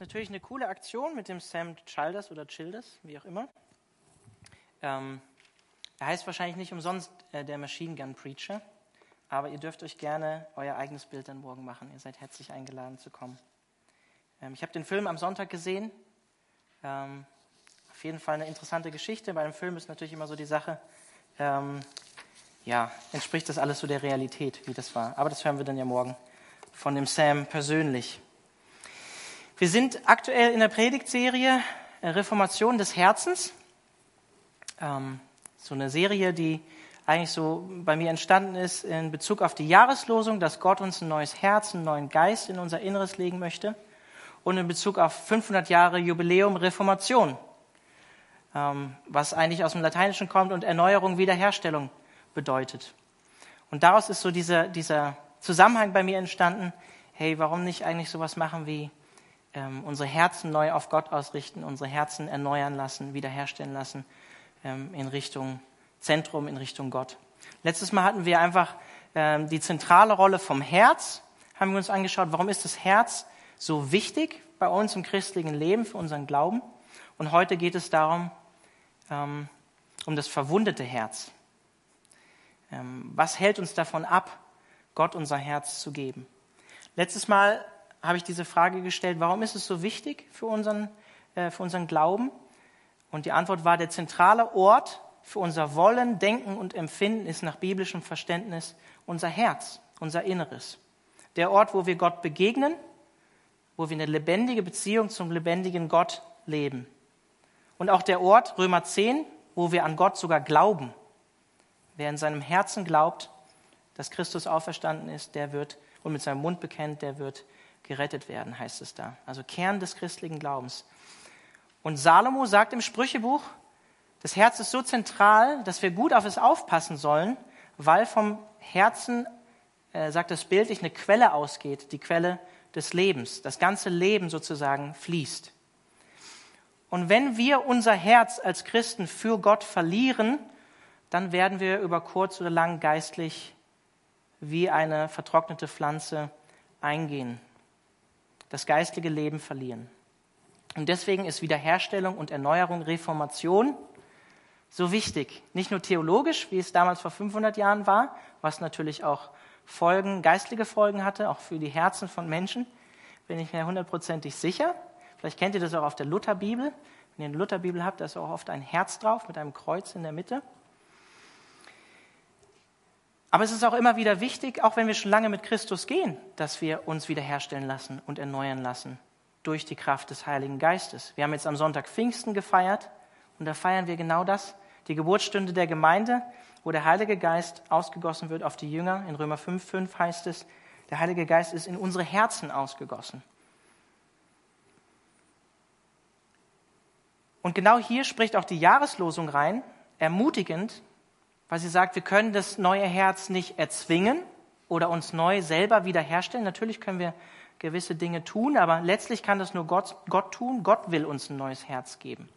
natürlich eine coole Aktion mit dem Sam Childers oder Childers, wie auch immer. Ähm, er heißt wahrscheinlich nicht umsonst äh, der Machine Gun Preacher, aber ihr dürft euch gerne euer eigenes Bild dann morgen machen. Ihr seid herzlich eingeladen zu kommen. Ähm, ich habe den Film am Sonntag gesehen. Ähm, auf jeden Fall eine interessante Geschichte. Bei einem Film ist natürlich immer so die Sache, ähm, ja, entspricht das alles so der Realität, wie das war. Aber das hören wir dann ja morgen von dem Sam persönlich. Wir sind aktuell in der Predigtserie äh, Reformation des Herzens. Ähm, so eine Serie, die eigentlich so bei mir entstanden ist in Bezug auf die Jahreslosung, dass Gott uns ein neues Herz, einen neuen Geist in unser Inneres legen möchte und in Bezug auf 500 Jahre Jubiläum Reformation, ähm, was eigentlich aus dem Lateinischen kommt und Erneuerung, Wiederherstellung bedeutet. Und daraus ist so dieser, dieser Zusammenhang bei mir entstanden, hey, warum nicht eigentlich sowas machen wie ähm, unsere Herzen neu auf Gott ausrichten, unsere Herzen erneuern lassen, wiederherstellen lassen ähm, in Richtung Zentrum, in Richtung Gott. Letztes Mal hatten wir einfach ähm, die zentrale Rolle vom Herz, haben wir uns angeschaut, warum ist das Herz so wichtig bei uns im christlichen Leben, für unseren Glauben. Und heute geht es darum, ähm, um das verwundete Herz. Ähm, was hält uns davon ab, Gott unser Herz zu geben? Letztes Mal habe ich diese Frage gestellt, warum ist es so wichtig für unseren, äh, für unseren Glauben? Und die Antwort war, der zentrale Ort für unser Wollen, Denken und Empfinden ist nach biblischem Verständnis unser Herz, unser Inneres. Der Ort, wo wir Gott begegnen, wo wir eine lebendige Beziehung zum lebendigen Gott leben. Und auch der Ort, Römer 10, wo wir an Gott sogar glauben. Wer in seinem Herzen glaubt, dass Christus auferstanden ist, der wird und mit seinem Mund bekennt, der wird gerettet werden, heißt es da. Also Kern des christlichen Glaubens. Und Salomo sagt im Sprüchebuch, das Herz ist so zentral, dass wir gut auf es aufpassen sollen, weil vom Herzen, äh, sagt das bildlich, eine Quelle ausgeht, die Quelle des Lebens. Das ganze Leben sozusagen fließt. Und wenn wir unser Herz als Christen für Gott verlieren, dann werden wir über kurz oder lang geistlich wie eine vertrocknete Pflanze eingehen, das geistige Leben verlieren. Und deswegen ist Wiederherstellung und Erneuerung, Reformation so wichtig. Nicht nur theologisch, wie es damals vor 500 Jahren war, was natürlich auch Folgen, geistliche Folgen hatte, auch für die Herzen von Menschen, bin ich mir hundertprozentig sicher. Vielleicht kennt ihr das auch auf der Lutherbibel. Wenn ihr eine Lutherbibel habt, da ist auch oft ein Herz drauf mit einem Kreuz in der Mitte. Aber es ist auch immer wieder wichtig, auch wenn wir schon lange mit Christus gehen, dass wir uns wiederherstellen lassen und erneuern lassen durch die Kraft des Heiligen Geistes. Wir haben jetzt am Sonntag Pfingsten gefeiert und da feiern wir genau das, die Geburtsstunde der Gemeinde, wo der Heilige Geist ausgegossen wird auf die Jünger. In Römer 5,5 heißt es, der Heilige Geist ist in unsere Herzen ausgegossen. Und genau hier spricht auch die Jahreslosung rein, ermutigend, weil sie sagt, wir können das neue Herz nicht erzwingen oder uns neu selber wiederherstellen. Natürlich können wir gewisse Dinge tun, aber letztlich kann das nur Gott, Gott tun. Gott will uns ein neues Herz geben,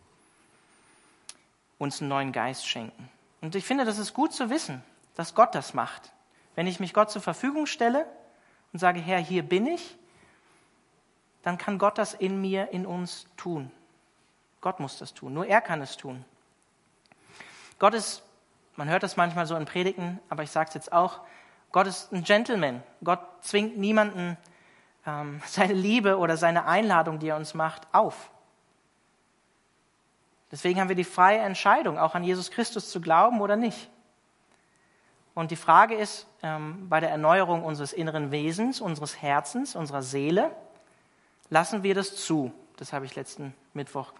uns einen neuen Geist schenken. Und ich finde, das ist gut zu wissen, dass Gott das macht. Wenn ich mich Gott zur Verfügung stelle und sage, Herr, hier bin ich, dann kann Gott das in mir, in uns tun. Gott muss das tun, nur er kann es tun. Gott ist, man hört das manchmal so in Predigten, aber ich sage es jetzt auch, Gott ist ein Gentleman. Gott zwingt niemanden ähm, seine Liebe oder seine Einladung, die er uns macht, auf. Deswegen haben wir die freie Entscheidung, auch an Jesus Christus zu glauben oder nicht. Und die Frage ist ähm, bei der Erneuerung unseres inneren Wesens, unseres Herzens, unserer Seele, lassen wir das zu? Das habe ich letzten Mittwoch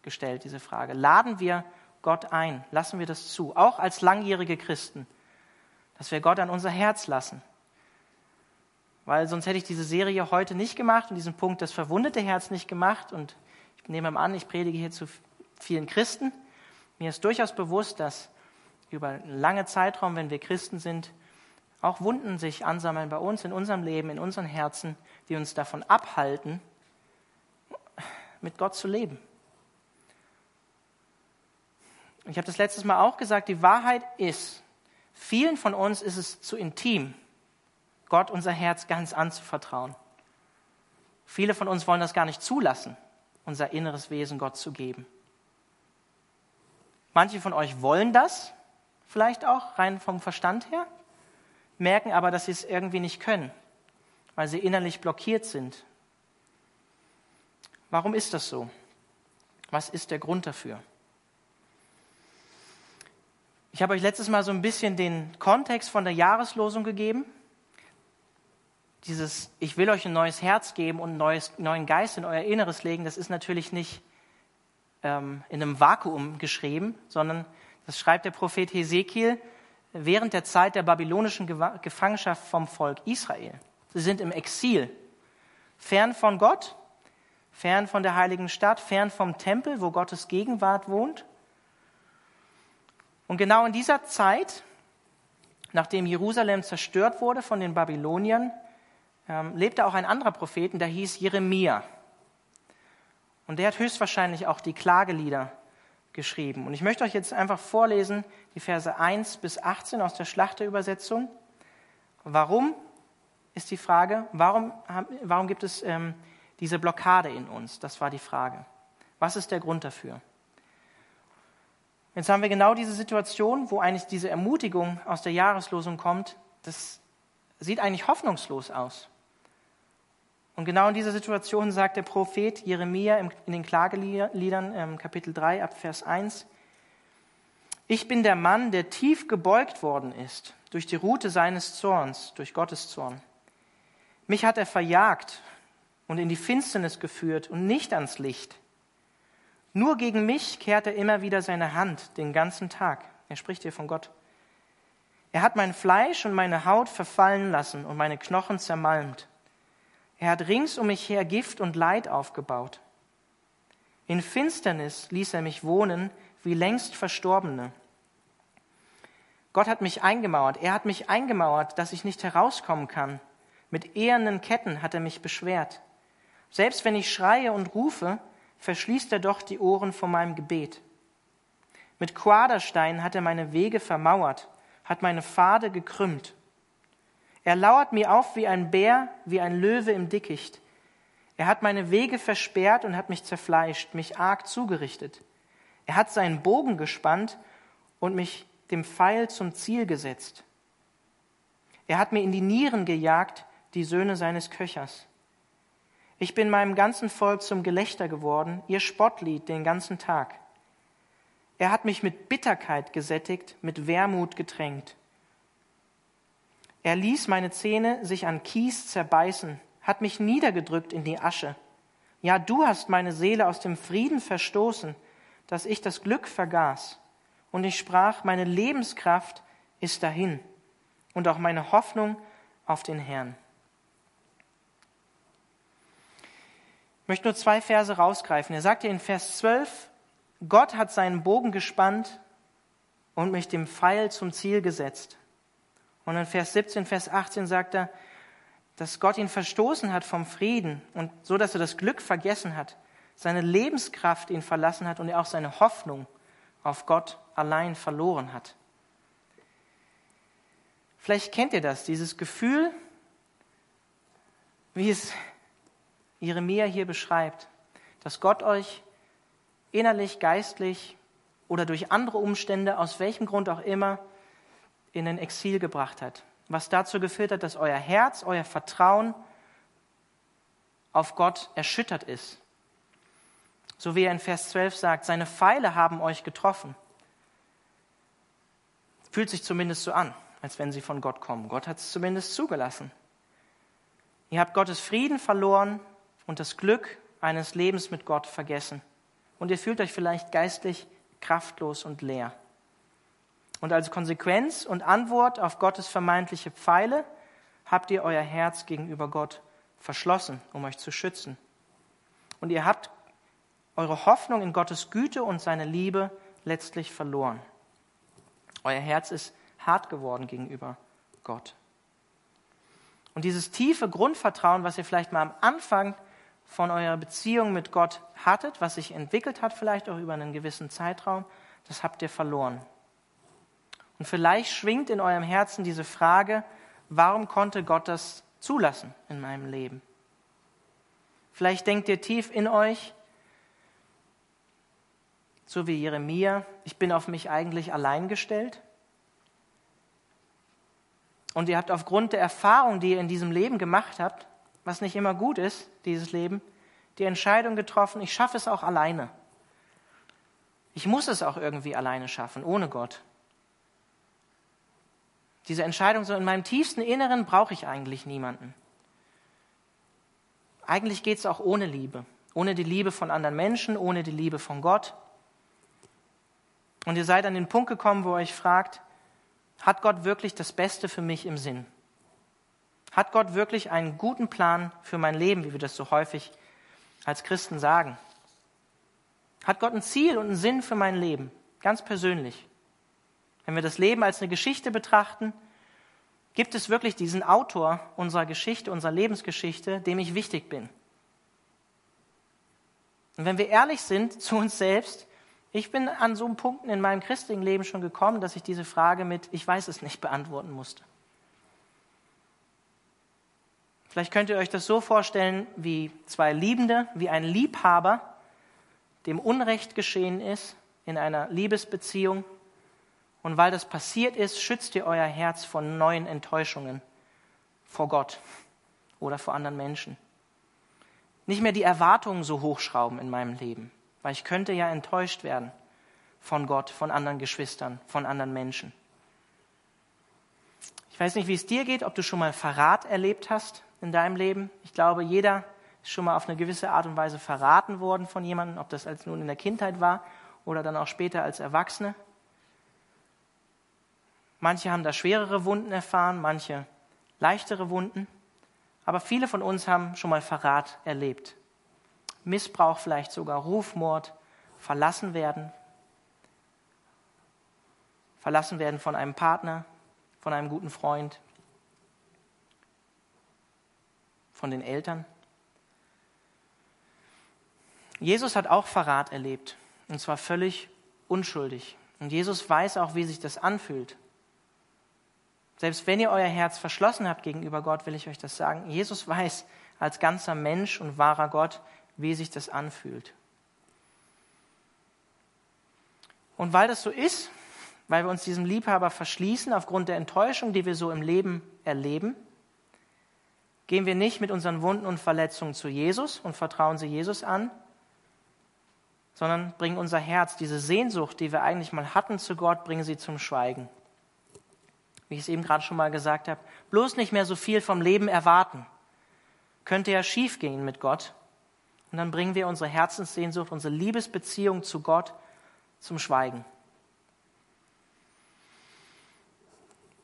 gestellt, diese Frage. Laden wir Gott ein? Lassen wir das zu? Auch als langjährige Christen, dass wir Gott an unser Herz lassen weil sonst hätte ich diese Serie heute nicht gemacht und diesen Punkt das verwundete Herz nicht gemacht. Und ich nehme an, ich predige hier zu vielen Christen. Mir ist durchaus bewusst, dass über einen langen Zeitraum, wenn wir Christen sind, auch Wunden sich ansammeln bei uns, in unserem Leben, in unseren Herzen, die uns davon abhalten, mit Gott zu leben. Ich habe das letztes Mal auch gesagt, die Wahrheit ist, vielen von uns ist es zu intim, Gott unser Herz ganz anzuvertrauen. Viele von uns wollen das gar nicht zulassen, unser inneres Wesen Gott zu geben. Manche von euch wollen das, vielleicht auch rein vom Verstand her, merken aber, dass sie es irgendwie nicht können, weil sie innerlich blockiert sind. Warum ist das so? Was ist der Grund dafür? Ich habe euch letztes Mal so ein bisschen den Kontext von der Jahreslosung gegeben. Dieses, ich will euch ein neues Herz geben und einen neuen Geist in euer Inneres legen, das ist natürlich nicht ähm, in einem Vakuum geschrieben, sondern das schreibt der Prophet Hesekiel während der Zeit der babylonischen Gefangenschaft vom Volk Israel. Sie sind im Exil, fern von Gott, fern von der heiligen Stadt, fern vom Tempel, wo Gottes Gegenwart wohnt. Und genau in dieser Zeit, nachdem Jerusalem zerstört wurde von den Babyloniern, ähm, lebte auch ein anderer Prophet, der hieß Jeremia. Und der hat höchstwahrscheinlich auch die Klagelieder geschrieben. Und ich möchte euch jetzt einfach vorlesen, die Verse 1 bis 18 aus der Schlachterübersetzung. Warum ist die Frage, warum, warum gibt es ähm, diese Blockade in uns? Das war die Frage. Was ist der Grund dafür? Jetzt haben wir genau diese Situation, wo eigentlich diese Ermutigung aus der Jahreslosung kommt. Das sieht eigentlich hoffnungslos aus. Und genau in dieser Situation sagt der Prophet Jeremia in den Klageliedern ähm, Kapitel 3 ab Vers 1, ich bin der Mann, der tief gebeugt worden ist durch die Rute seines Zorns, durch Gottes Zorn. Mich hat er verjagt und in die Finsternis geführt und nicht ans Licht. Nur gegen mich kehrt er immer wieder seine Hand den ganzen Tag. Er spricht hier von Gott. Er hat mein Fleisch und meine Haut verfallen lassen und meine Knochen zermalmt. Er hat rings um mich her Gift und Leid aufgebaut. In Finsternis ließ er mich wohnen wie längst Verstorbene. Gott hat mich eingemauert. Er hat mich eingemauert, dass ich nicht herauskommen kann. Mit ehernen Ketten hat er mich beschwert. Selbst wenn ich schreie und rufe, verschließt er doch die Ohren vor meinem Gebet. Mit Quadersteinen hat er meine Wege vermauert, hat meine Pfade gekrümmt. Er lauert mir auf wie ein Bär, wie ein Löwe im Dickicht. Er hat meine Wege versperrt und hat mich zerfleischt, mich arg zugerichtet. Er hat seinen Bogen gespannt und mich dem Pfeil zum Ziel gesetzt. Er hat mir in die Nieren gejagt, die Söhne seines Köchers. Ich bin meinem ganzen Volk zum Gelächter geworden, ihr Spottlied den ganzen Tag. Er hat mich mit Bitterkeit gesättigt, mit Wermut getränkt. Er ließ meine Zähne sich an Kies zerbeißen, hat mich niedergedrückt in die Asche. Ja, du hast meine Seele aus dem Frieden verstoßen, dass ich das Glück vergaß. Und ich sprach, meine Lebenskraft ist dahin und auch meine Hoffnung auf den Herrn. Möchte nur zwei Verse rausgreifen. Er sagt hier in Vers 12, Gott hat seinen Bogen gespannt und mich dem Pfeil zum Ziel gesetzt. Und in Vers 17, Vers 18 sagt er, dass Gott ihn verstoßen hat vom Frieden und so, dass er das Glück vergessen hat, seine Lebenskraft ihn verlassen hat und er auch seine Hoffnung auf Gott allein verloren hat. Vielleicht kennt ihr das, dieses Gefühl, wie es Jeremia hier beschreibt, dass Gott euch innerlich, geistlich oder durch andere Umstände, aus welchem Grund auch immer, in den Exil gebracht hat. Was dazu geführt hat, dass euer Herz, euer Vertrauen auf Gott erschüttert ist. So wie er in Vers 12 sagt, seine Pfeile haben euch getroffen. Fühlt sich zumindest so an, als wenn sie von Gott kommen. Gott hat es zumindest zugelassen. Ihr habt Gottes Frieden verloren und das Glück eines Lebens mit Gott vergessen. Und ihr fühlt euch vielleicht geistlich kraftlos und leer. Und als Konsequenz und Antwort auf Gottes vermeintliche Pfeile habt ihr euer Herz gegenüber Gott verschlossen, um euch zu schützen. Und ihr habt eure Hoffnung in Gottes Güte und seine Liebe letztlich verloren. Euer Herz ist hart geworden gegenüber Gott. Und dieses tiefe Grundvertrauen, was ihr vielleicht mal am Anfang von eurer Beziehung mit Gott hattet, was sich entwickelt hat, vielleicht auch über einen gewissen Zeitraum, das habt ihr verloren. Und vielleicht schwingt in eurem Herzen diese Frage, warum konnte Gott das zulassen in meinem Leben? Vielleicht denkt ihr tief in euch, so wie Jeremia, ich bin auf mich eigentlich allein gestellt. Und ihr habt aufgrund der Erfahrung, die ihr in diesem Leben gemacht habt, was nicht immer gut ist, dieses Leben, die Entscheidung getroffen, ich schaffe es auch alleine. Ich muss es auch irgendwie alleine schaffen, ohne Gott. Diese Entscheidung, so in meinem tiefsten Inneren brauche ich eigentlich niemanden. Eigentlich geht es auch ohne Liebe. Ohne die Liebe von anderen Menschen, ohne die Liebe von Gott. Und ihr seid an den Punkt gekommen, wo ihr euch fragt, hat Gott wirklich das Beste für mich im Sinn? Hat Gott wirklich einen guten Plan für mein Leben, wie wir das so häufig als Christen sagen? Hat Gott ein Ziel und einen Sinn für mein Leben, ganz persönlich? Wenn wir das Leben als eine Geschichte betrachten, gibt es wirklich diesen Autor unserer Geschichte, unserer Lebensgeschichte, dem ich wichtig bin? Und wenn wir ehrlich sind zu uns selbst, ich bin an so einem Punkt in meinem christlichen Leben schon gekommen, dass ich diese Frage mit Ich weiß es nicht beantworten musste. Vielleicht könnt ihr euch das so vorstellen, wie zwei Liebende, wie ein Liebhaber, dem Unrecht geschehen ist in einer Liebesbeziehung. Und weil das passiert ist, schützt ihr euer Herz von neuen Enttäuschungen vor Gott oder vor anderen Menschen. Nicht mehr die Erwartungen so hochschrauben in meinem Leben, weil ich könnte ja enttäuscht werden von Gott, von anderen Geschwistern, von anderen Menschen. Ich weiß nicht, wie es dir geht, ob du schon mal Verrat erlebt hast in deinem Leben. Ich glaube, jeder ist schon mal auf eine gewisse Art und Weise verraten worden von jemandem, ob das als nun in der Kindheit war oder dann auch später als Erwachsene. Manche haben da schwerere Wunden erfahren, manche leichtere Wunden. Aber viele von uns haben schon mal Verrat erlebt. Missbrauch, vielleicht sogar Rufmord, verlassen werden. Verlassen werden von einem Partner, von einem guten Freund, von den Eltern. Jesus hat auch Verrat erlebt, und zwar völlig unschuldig. Und Jesus weiß auch, wie sich das anfühlt. Selbst wenn ihr euer Herz verschlossen habt gegenüber Gott, will ich euch das sagen. Jesus weiß als ganzer Mensch und wahrer Gott, wie sich das anfühlt. Und weil das so ist, weil wir uns diesem Liebhaber verschließen aufgrund der Enttäuschung, die wir so im Leben erleben, gehen wir nicht mit unseren Wunden und Verletzungen zu Jesus und vertrauen sie Jesus an, sondern bringen unser Herz, diese Sehnsucht, die wir eigentlich mal hatten zu Gott, bringen sie zum Schweigen. Wie ich es eben gerade schon mal gesagt habe, bloß nicht mehr so viel vom Leben erwarten. Könnte ja schief gehen mit Gott. Und dann bringen wir unsere Herzenssehnsucht, unsere Liebesbeziehung zu Gott zum Schweigen.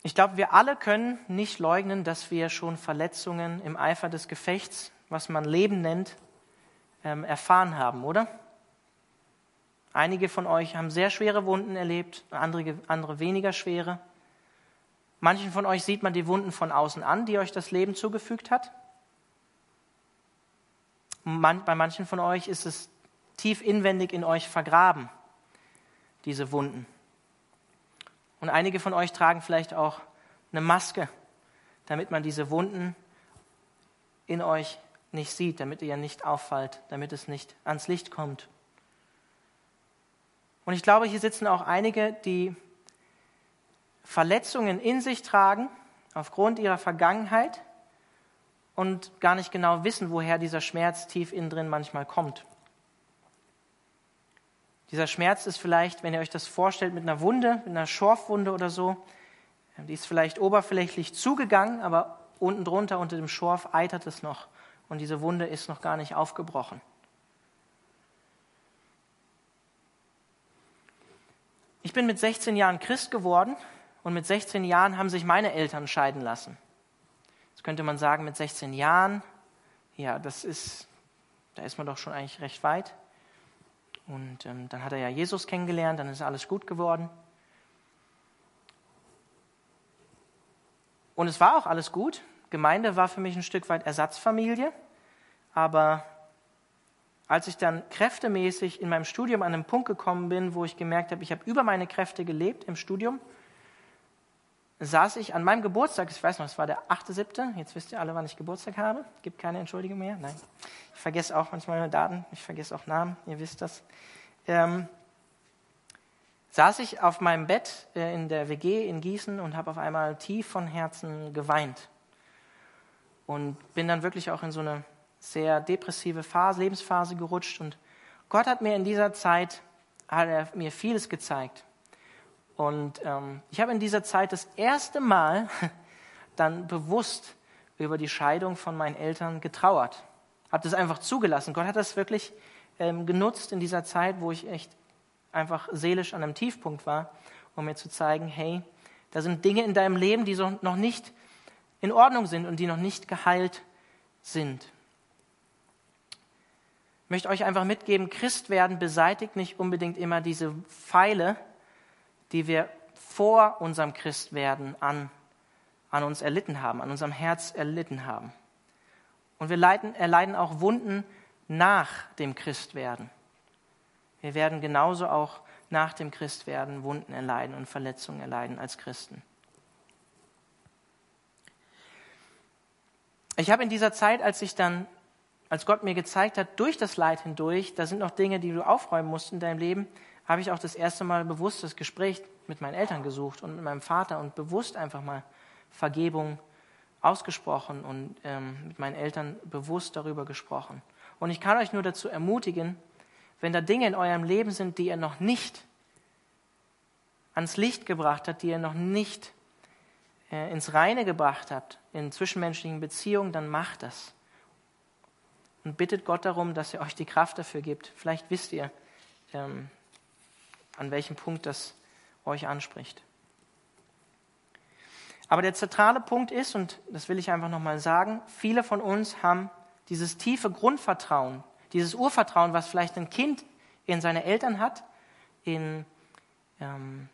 Ich glaube, wir alle können nicht leugnen, dass wir schon Verletzungen im Eifer des Gefechts, was man Leben nennt, ähm, erfahren haben, oder? Einige von euch haben sehr schwere Wunden erlebt, andere, andere weniger schwere. Manchen von euch sieht man die Wunden von außen an, die euch das Leben zugefügt hat. Bei manchen von euch ist es tief inwendig in euch vergraben, diese Wunden. Und einige von euch tragen vielleicht auch eine Maske, damit man diese Wunden in euch nicht sieht, damit ihr nicht auffallt, damit es nicht ans Licht kommt. Und ich glaube, hier sitzen auch einige, die Verletzungen in sich tragen aufgrund ihrer Vergangenheit und gar nicht genau wissen, woher dieser Schmerz tief innen drin manchmal kommt. Dieser Schmerz ist vielleicht, wenn ihr euch das vorstellt, mit einer Wunde, mit einer Schorfwunde oder so. Die ist vielleicht oberflächlich zugegangen, aber unten drunter, unter dem Schorf, eitert es noch. Und diese Wunde ist noch gar nicht aufgebrochen. Ich bin mit 16 Jahren Christ geworden und mit 16 Jahren haben sich meine Eltern scheiden lassen. Jetzt könnte man sagen, mit 16 Jahren, ja, das ist, da ist man doch schon eigentlich recht weit. Und ähm, dann hat er ja Jesus kennengelernt, dann ist alles gut geworden. Und es war auch alles gut. Gemeinde war für mich ein Stück weit Ersatzfamilie. Aber als ich dann kräftemäßig in meinem Studium an einen Punkt gekommen bin, wo ich gemerkt habe, ich habe über meine Kräfte gelebt im Studium, saß ich an meinem Geburtstag, ich weiß noch, es war der 8.7., jetzt wisst ihr alle, wann ich Geburtstag habe, gibt keine Entschuldigung mehr, nein. Ich vergesse auch manchmal meine Daten, ich vergesse auch Namen, ihr wisst das. Ähm, saß ich auf meinem Bett äh, in der WG in Gießen und habe auf einmal tief von Herzen geweint. Und bin dann wirklich auch in so eine sehr depressive Phase, Lebensphase gerutscht. Und Gott hat mir in dieser Zeit, hat er mir vieles gezeigt. Und ähm, ich habe in dieser Zeit das erste Mal dann bewusst über die Scheidung von meinen Eltern getrauert. Habe das einfach zugelassen. Gott hat das wirklich ähm, genutzt in dieser Zeit, wo ich echt einfach seelisch an einem Tiefpunkt war, um mir zu zeigen, hey, da sind Dinge in deinem Leben, die so noch nicht in Ordnung sind und die noch nicht geheilt sind. Ich möchte euch einfach mitgeben, Christ werden beseitigt nicht unbedingt immer diese Pfeile, die wir vor unserem Christwerden an, an uns erlitten haben, an unserem Herz erlitten haben. Und wir leiden, erleiden auch Wunden nach dem Christwerden. Wir werden genauso auch nach dem Christwerden Wunden erleiden und Verletzungen erleiden als Christen. Ich habe in dieser Zeit, als ich dann, als Gott mir gezeigt hat, durch das Leid hindurch, da sind noch Dinge, die du aufräumen musst in deinem Leben, habe ich auch das erste Mal bewusst das Gespräch mit meinen Eltern gesucht und mit meinem Vater und bewusst einfach mal Vergebung ausgesprochen und ähm, mit meinen Eltern bewusst darüber gesprochen. Und ich kann euch nur dazu ermutigen, wenn da Dinge in eurem Leben sind, die ihr noch nicht ans Licht gebracht habt, die ihr noch nicht äh, ins Reine gebracht habt, in zwischenmenschlichen Beziehungen, dann macht das. Und bittet Gott darum, dass er euch die Kraft dafür gibt. Vielleicht wisst ihr, ähm, an welchem Punkt das euch anspricht. Aber der zentrale Punkt ist, und das will ich einfach nochmal sagen, viele von uns haben dieses tiefe Grundvertrauen, dieses Urvertrauen, was vielleicht ein Kind in seine Eltern hat, in, ähm,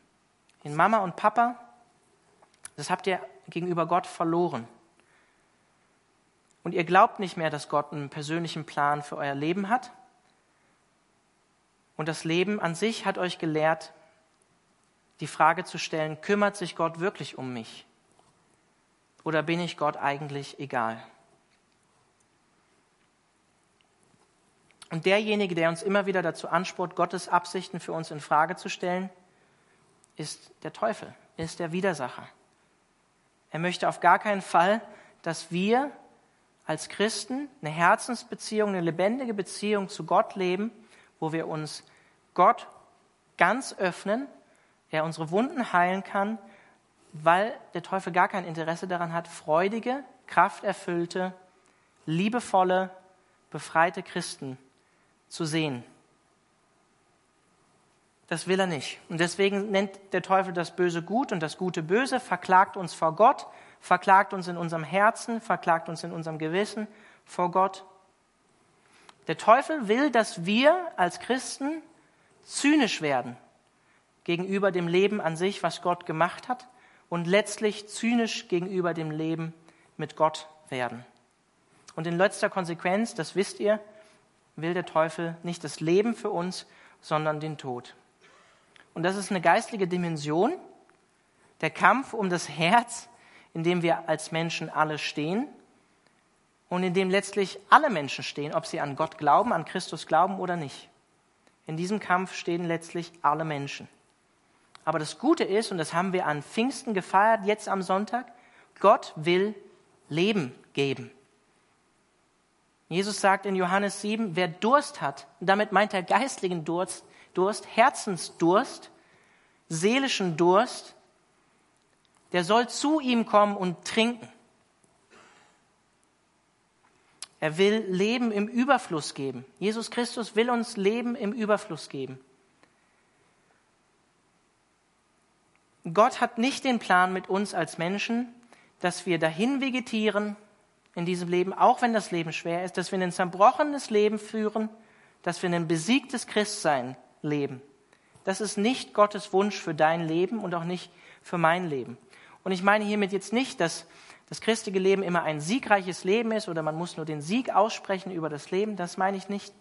in Mama und Papa, das habt ihr gegenüber Gott verloren. Und ihr glaubt nicht mehr, dass Gott einen persönlichen Plan für euer Leben hat. Und das Leben an sich hat euch gelehrt, die Frage zu stellen, kümmert sich Gott wirklich um mich? Oder bin ich Gott eigentlich egal? Und derjenige, der uns immer wieder dazu anspornt, Gottes Absichten für uns in Frage zu stellen, ist der Teufel, ist der Widersacher. Er möchte auf gar keinen Fall, dass wir als Christen eine Herzensbeziehung, eine lebendige Beziehung zu Gott leben, wo wir uns Gott ganz öffnen, er unsere Wunden heilen kann, weil der Teufel gar kein Interesse daran hat, freudige, krafterfüllte, liebevolle, befreite Christen zu sehen. Das will er nicht. Und deswegen nennt der Teufel das Böse gut und das Gute böse, verklagt uns vor Gott, verklagt uns in unserem Herzen, verklagt uns in unserem Gewissen vor Gott. Der Teufel will, dass wir als Christen zynisch werden gegenüber dem Leben an sich, was Gott gemacht hat, und letztlich zynisch gegenüber dem Leben mit Gott werden. Und in letzter Konsequenz, das wisst ihr, will der Teufel nicht das Leben für uns, sondern den Tod. Und das ist eine geistliche Dimension, der Kampf um das Herz, in dem wir als Menschen alle stehen und in dem letztlich alle Menschen stehen, ob sie an Gott glauben, an Christus glauben oder nicht. In diesem Kampf stehen letztlich alle Menschen. Aber das Gute ist, und das haben wir an Pfingsten gefeiert, jetzt am Sonntag, Gott will Leben geben. Jesus sagt in Johannes 7, wer Durst hat, und damit meint er geistlichen Durst, Durst, Herzensdurst, seelischen Durst, der soll zu ihm kommen und trinken. Er will Leben im Überfluss geben. Jesus Christus will uns Leben im Überfluss geben. Gott hat nicht den Plan mit uns als Menschen, dass wir dahin vegetieren in diesem Leben, auch wenn das Leben schwer ist, dass wir ein zerbrochenes Leben führen, dass wir ein besiegtes Christsein leben. Das ist nicht Gottes Wunsch für dein Leben und auch nicht für mein Leben. Und ich meine hiermit jetzt nicht, dass das christliche Leben immer ein siegreiches Leben ist oder man muss nur den Sieg aussprechen über das Leben. Das meine ich nicht.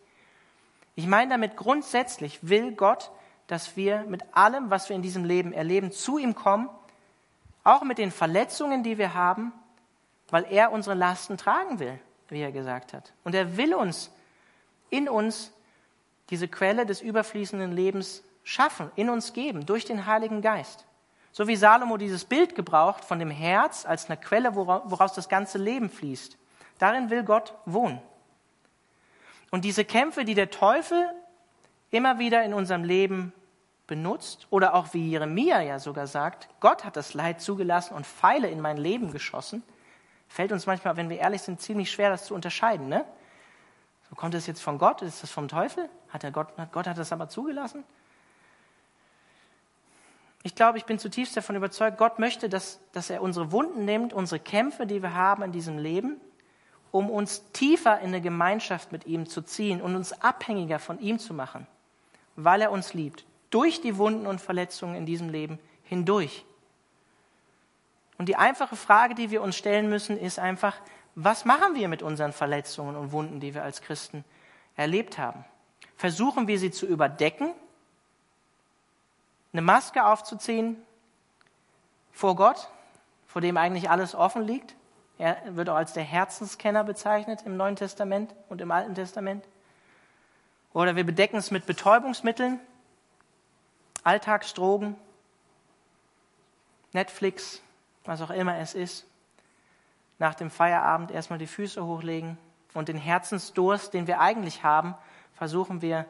Ich meine damit grundsätzlich will Gott, dass wir mit allem, was wir in diesem Leben erleben, zu ihm kommen Auch mit den Verletzungen, die wir haben, weil er unsere Lasten tragen will, wie er gesagt hat. Und er will uns, in uns, diese Quelle des überfließenden Lebens schaffen, in uns geben, durch den Heiligen Geist. So wie Salomo dieses Bild gebraucht von dem Herz als eine Quelle, woraus das ganze Leben fließt. Darin will Gott wohnen. Und diese Kämpfe, die der Teufel immer wieder in unserem Leben benutzt, oder auch wie Jeremia ja sogar sagt, Gott hat das Leid zugelassen und Pfeile in mein Leben geschossen, fällt uns manchmal, wenn wir ehrlich sind, ziemlich schwer, das zu unterscheiden. Ne? So kommt es jetzt von Gott, ist das vom Teufel? Hat er Gott, Gott hat das aber zugelassen? Ich glaube, ich bin zutiefst davon überzeugt, Gott möchte, dass, dass er unsere Wunden nimmt, unsere Kämpfe, die wir haben in diesem Leben, um uns tiefer in eine Gemeinschaft mit ihm zu ziehen und uns abhängiger von ihm zu machen, weil er uns liebt, durch die Wunden und Verletzungen in diesem Leben hindurch. Und die einfache Frage, die wir uns stellen müssen, ist einfach, was machen wir mit unseren Verletzungen und Wunden, die wir als Christen erlebt haben? Versuchen wir sie zu überdecken eine Maske aufzuziehen vor Gott, vor dem eigentlich alles offen liegt. Er wird auch als der Herzenskenner bezeichnet im Neuen Testament und im Alten Testament. Oder wir bedecken es mit Betäubungsmitteln, Alltagsdrogen, Netflix, was auch immer es ist. Nach dem Feierabend erstmal die Füße hochlegen und den Herzensdurst, den wir eigentlich haben, versuchen wir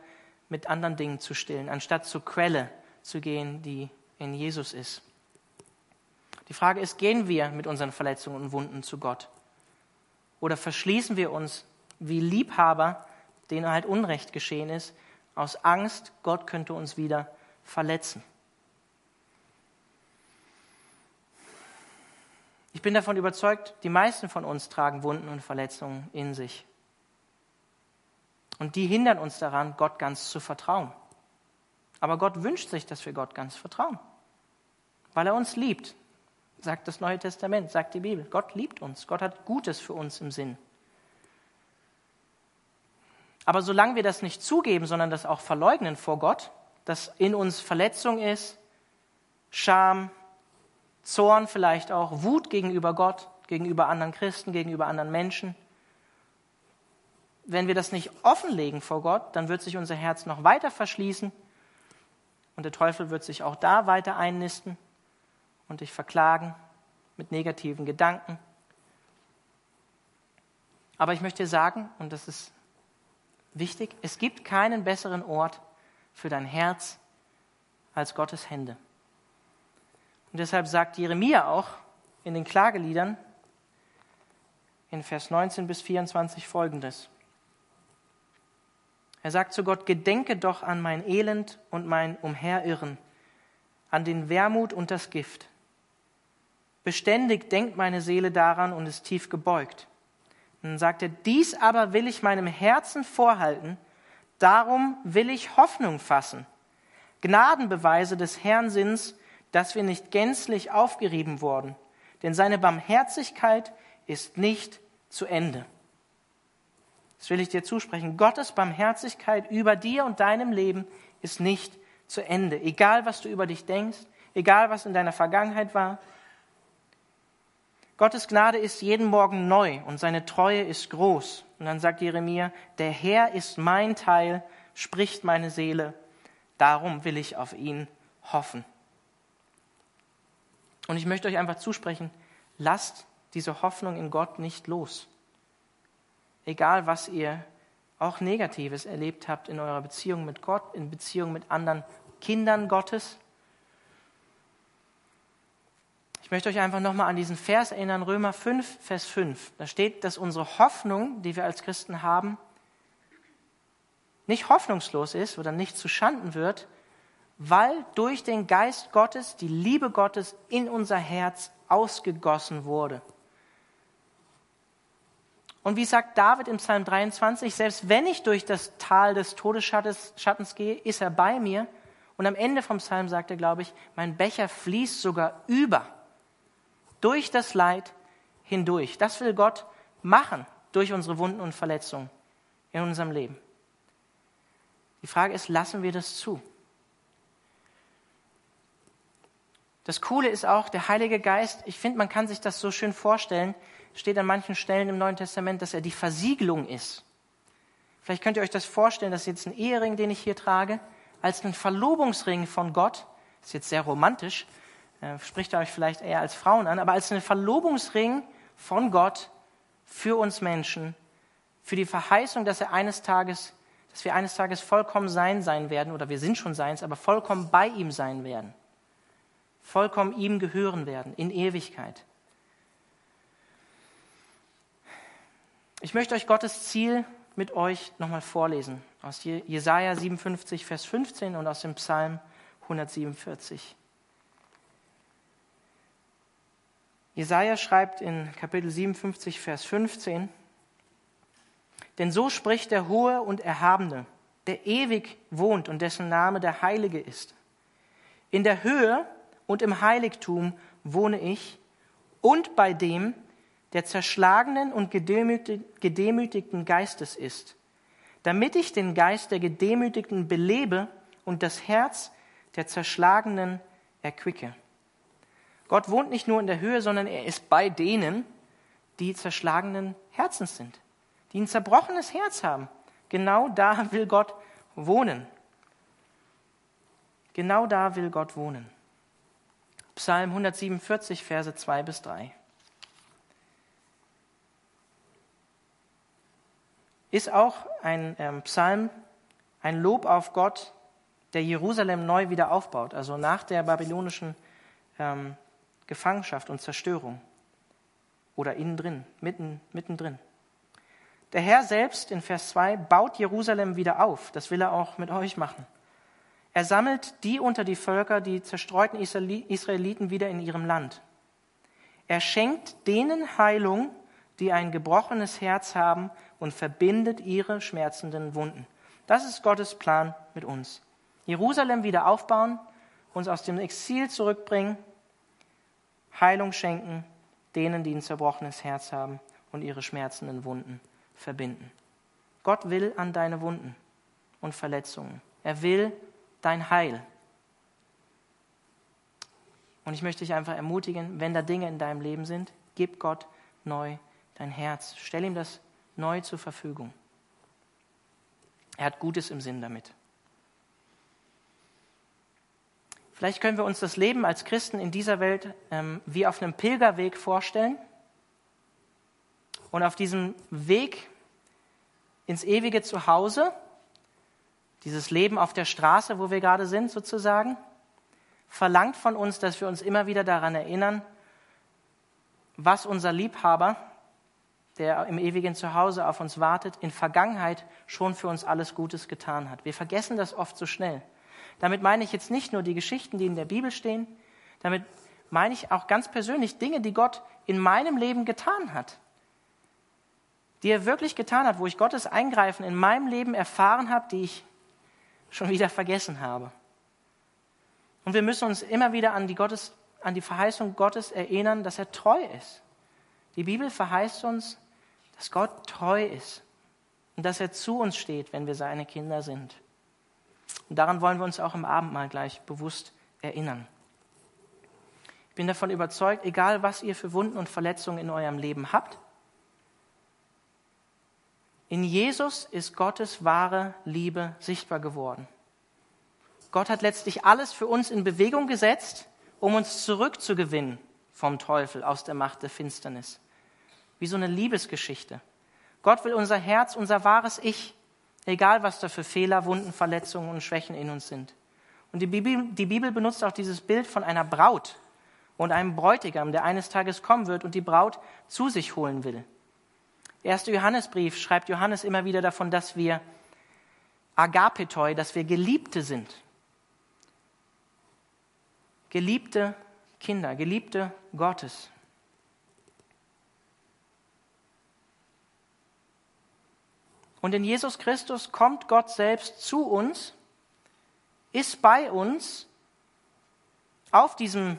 mit anderen Dingen zu stillen, anstatt zur Quelle zu gehen, die in Jesus ist. Die Frage ist, gehen wir mit unseren Verletzungen und Wunden zu Gott? Oder verschließen wir uns wie Liebhaber, denen halt Unrecht geschehen ist, aus Angst, Gott könnte uns wieder verletzen? Ich bin davon überzeugt, die meisten von uns tragen Wunden und Verletzungen in sich. Und die hindern uns daran, Gott ganz zu vertrauen. Aber Gott wünscht sich, dass wir Gott ganz vertrauen, weil er uns liebt, sagt das Neue Testament, sagt die Bibel. Gott liebt uns, Gott hat Gutes für uns im Sinn. Aber solange wir das nicht zugeben, sondern das auch verleugnen vor Gott, dass in uns Verletzung ist, Scham, Zorn vielleicht auch, Wut gegenüber Gott, gegenüber anderen Christen, gegenüber anderen Menschen. Wenn wir das nicht offenlegen vor Gott, dann wird sich unser Herz noch weiter verschließen und der Teufel wird sich auch da weiter einnisten und dich verklagen mit negativen Gedanken. Aber ich möchte dir sagen, und das ist wichtig, es gibt keinen besseren Ort für dein Herz als Gottes Hände. Und deshalb sagt Jeremia auch in den Klageliedern in Vers 19 bis 24 folgendes. Er sagt zu Gott, gedenke doch an mein Elend und mein Umherirren, an den Wermut und das Gift. Beständig denkt meine Seele daran und ist tief gebeugt. Und dann sagt er, dies aber will ich meinem Herzen vorhalten, darum will ich Hoffnung fassen. Gnadenbeweise des Herrn sind's, dass wir nicht gänzlich aufgerieben wurden, denn seine Barmherzigkeit ist nicht zu Ende. Das will ich dir zusprechen. Gottes Barmherzigkeit über dir und deinem Leben ist nicht zu Ende. Egal, was du über dich denkst, egal, was in deiner Vergangenheit war. Gottes Gnade ist jeden Morgen neu und seine Treue ist groß. Und dann sagt Jeremia, der Herr ist mein Teil, spricht meine Seele. Darum will ich auf ihn hoffen. Und ich möchte euch einfach zusprechen, lasst diese Hoffnung in Gott nicht los egal was ihr auch Negatives erlebt habt in eurer Beziehung mit Gott, in Beziehung mit anderen Kindern Gottes. Ich möchte euch einfach nochmal an diesen Vers erinnern, Römer 5, Vers 5. Da steht, dass unsere Hoffnung, die wir als Christen haben, nicht hoffnungslos ist oder nicht zu Schanden wird, weil durch den Geist Gottes die Liebe Gottes in unser Herz ausgegossen wurde. Und wie sagt David im Psalm 23, selbst wenn ich durch das Tal des Todesschattens gehe, ist er bei mir. Und am Ende vom Psalm sagt er, glaube ich, mein Becher fließt sogar über, durch das Leid hindurch. Das will Gott machen durch unsere Wunden und Verletzungen in unserem Leben. Die Frage ist, lassen wir das zu? Das Coole ist auch, der Heilige Geist, ich finde, man kann sich das so schön vorstellen, steht an manchen Stellen im Neuen Testament, dass er die Versiegelung ist. Vielleicht könnt ihr euch das vorstellen, das ist jetzt ein Ehering, den ich hier trage, als ein Verlobungsring von Gott. Ist jetzt sehr romantisch, äh, spricht euch vielleicht eher als Frauen an, aber als ein Verlobungsring von Gott für uns Menschen, für die Verheißung, dass er eines Tages, dass wir eines Tages vollkommen sein sein werden, oder wir sind schon seins, aber vollkommen bei ihm sein werden. Vollkommen ihm gehören werden, in Ewigkeit. Ich möchte euch Gottes Ziel mit euch nochmal vorlesen aus Jesaja 57, Vers 15 und aus dem Psalm 147. Jesaja schreibt in Kapitel 57, Vers 15, denn so spricht der Hohe und Erhabene, der ewig wohnt und dessen Name der Heilige ist. In der Höhe und im Heiligtum wohne ich und bei dem, der zerschlagenen und gedemütigten Geistes ist, damit ich den Geist der Gedemütigten belebe und das Herz der Zerschlagenen erquicke. Gott wohnt nicht nur in der Höhe, sondern er ist bei denen, die zerschlagenen Herzens sind, die ein zerbrochenes Herz haben. Genau da will Gott wohnen. Genau da will Gott wohnen. Psalm 147, Verse 2 bis 3. Ist auch ein ähm, Psalm, ein Lob auf Gott, der Jerusalem neu wieder aufbaut, also nach der babylonischen ähm, Gefangenschaft und Zerstörung. Oder innen drin, mitten, mittendrin. Der Herr selbst in Vers 2 baut Jerusalem wieder auf. Das will er auch mit euch machen. Er sammelt die unter die Völker, die zerstreuten Israeliten wieder in ihrem Land. Er schenkt denen Heilung, die ein gebrochenes Herz haben und verbindet ihre schmerzenden Wunden. Das ist Gottes Plan mit uns. Jerusalem wieder aufbauen, uns aus dem Exil zurückbringen Heilung schenken denen, die ein zerbrochenes Herz haben und ihre schmerzenden Wunden verbinden. Gott will an deine Wunden und Verletzungen. Er will dein Heil. Und ich möchte dich einfach ermutigen, wenn da Dinge in deinem Leben sind, gib Gott neu dein Herz. Stell ihm das neu zur Verfügung. Er hat Gutes im Sinn damit. Vielleicht können wir uns das Leben als Christen in dieser Welt ähm, wie auf einem Pilgerweg vorstellen. Und auf diesem Weg ins ewige Zuhause, dieses Leben auf der Straße, wo wir gerade sind sozusagen, verlangt von uns, dass wir uns immer wieder daran erinnern, was unser Liebhaber, der im ewigen Zuhause auf uns wartet, in Vergangenheit schon für uns alles Gutes getan hat. Wir vergessen das oft so schnell. Damit meine ich jetzt nicht nur die Geschichten, die in der Bibel stehen, damit meine ich auch ganz persönlich Dinge, die Gott in meinem Leben getan hat. Die er wirklich getan hat, wo ich Gottes Eingreifen in meinem Leben erfahren habe, die ich schon wieder vergessen habe. Und wir müssen uns immer wieder an die, Gottes, an die Verheißung Gottes erinnern, dass er treu ist. Die Bibel verheißt uns, dass Gott treu ist und dass er zu uns steht, wenn wir seine Kinder sind. Und daran wollen wir uns auch im Abendmahl gleich bewusst erinnern. Ich bin davon überzeugt, egal was ihr für Wunden und Verletzungen in eurem Leben habt, in Jesus ist Gottes wahre Liebe sichtbar geworden. Gott hat letztlich alles für uns in Bewegung gesetzt, um uns zurückzugewinnen vom Teufel aus der Macht der Finsternis. Wie so eine Liebesgeschichte. Gott will unser Herz, unser wahres Ich Egal, was da für Fehler, Wunden, Verletzungen und Schwächen in uns sind. Und die Bibel, die Bibel benutzt auch dieses Bild von einer Braut und einem Bräutigam, der eines Tages kommen wird und die Braut zu sich holen will. Der erste Johannesbrief schreibt Johannes immer wieder davon, dass wir Agapetoi, dass wir Geliebte sind. Geliebte Kinder, Geliebte Gottes. Und in Jesus Christus kommt Gott selbst zu uns, ist bei uns auf diesem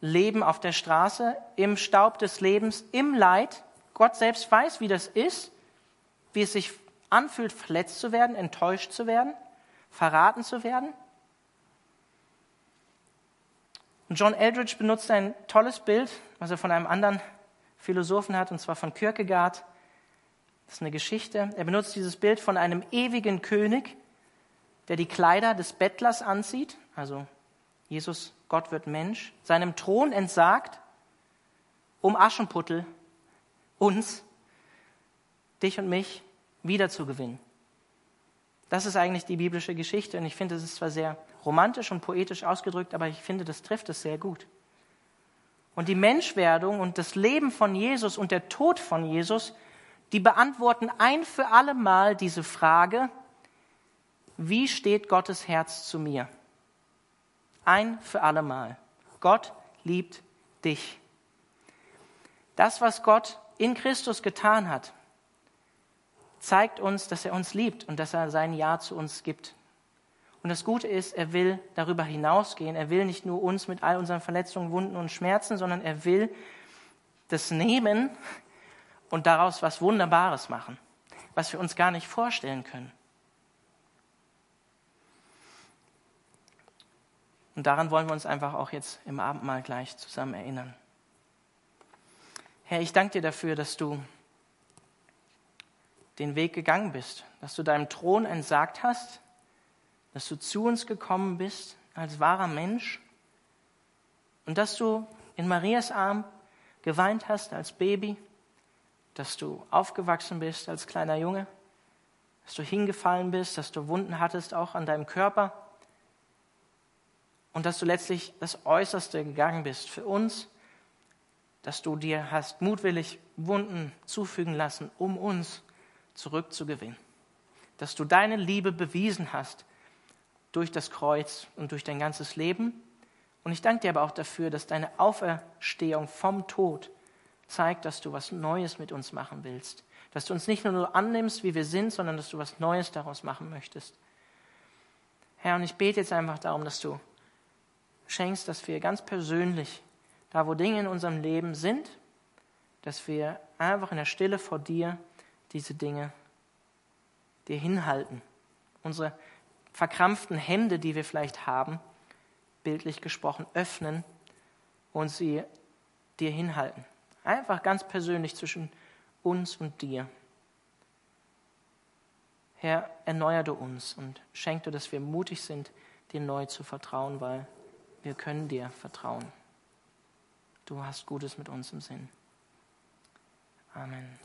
Leben auf der Straße, im Staub des Lebens, im Leid. Gott selbst weiß, wie das ist, wie es sich anfühlt, verletzt zu werden, enttäuscht zu werden, verraten zu werden. Und John Eldridge benutzt ein tolles Bild, was er von einem anderen Philosophen hat, und zwar von Kierkegaard. Das ist eine Geschichte. Er benutzt dieses Bild von einem ewigen König, der die Kleider des Bettlers anzieht, also Jesus, Gott wird Mensch, seinem Thron entsagt, um Aschenputtel, uns, dich und mich, wiederzugewinnen. Das ist eigentlich die biblische Geschichte und ich finde, es ist zwar sehr romantisch und poetisch ausgedrückt, aber ich finde, das trifft es sehr gut. Und die Menschwerdung und das Leben von Jesus und der Tod von Jesus, die beantworten ein für alle Mal diese Frage, wie steht Gottes Herz zu mir? Ein für alle Mal. Gott liebt dich. Das, was Gott in Christus getan hat, zeigt uns, dass er uns liebt und dass er sein Ja zu uns gibt. Und das Gute ist, er will darüber hinausgehen. Er will nicht nur uns mit all unseren Verletzungen, Wunden und Schmerzen, sondern er will das nehmen und daraus was Wunderbares machen, was wir uns gar nicht vorstellen können. Und daran wollen wir uns einfach auch jetzt im Abendmahl gleich zusammen erinnern. Herr, ich danke dir dafür, dass du den Weg gegangen bist, dass du deinem Thron entsagt hast, dass du zu uns gekommen bist als wahrer Mensch und dass du in Marias Arm geweint hast als Baby, dass du aufgewachsen bist als kleiner Junge, dass du hingefallen bist, dass du Wunden hattest auch an deinem Körper und dass du letztlich das Äußerste gegangen bist für uns, dass du dir hast mutwillig Wunden zufügen lassen, um uns zurückzugewinnen. Dass du deine Liebe bewiesen hast durch das Kreuz und durch dein ganzes Leben. Und ich danke dir aber auch dafür, dass deine Auferstehung vom Tod zeigt, dass du was Neues mit uns machen willst. Dass du uns nicht nur annimmst, wie wir sind, sondern dass du was Neues daraus machen möchtest. Herr, und ich bete jetzt einfach darum, dass du schenkst, dass wir ganz persönlich, da wo Dinge in unserem Leben sind, dass wir einfach in der Stille vor dir diese Dinge dir hinhalten. Unsere verkrampften Hände, die wir vielleicht haben, bildlich gesprochen, öffnen und sie dir hinhalten. Einfach ganz persönlich zwischen uns und dir. Herr, erneuere du uns und schenk du, dass wir mutig sind, dir neu zu vertrauen, weil wir können dir vertrauen. Du hast Gutes mit uns im Sinn. Amen.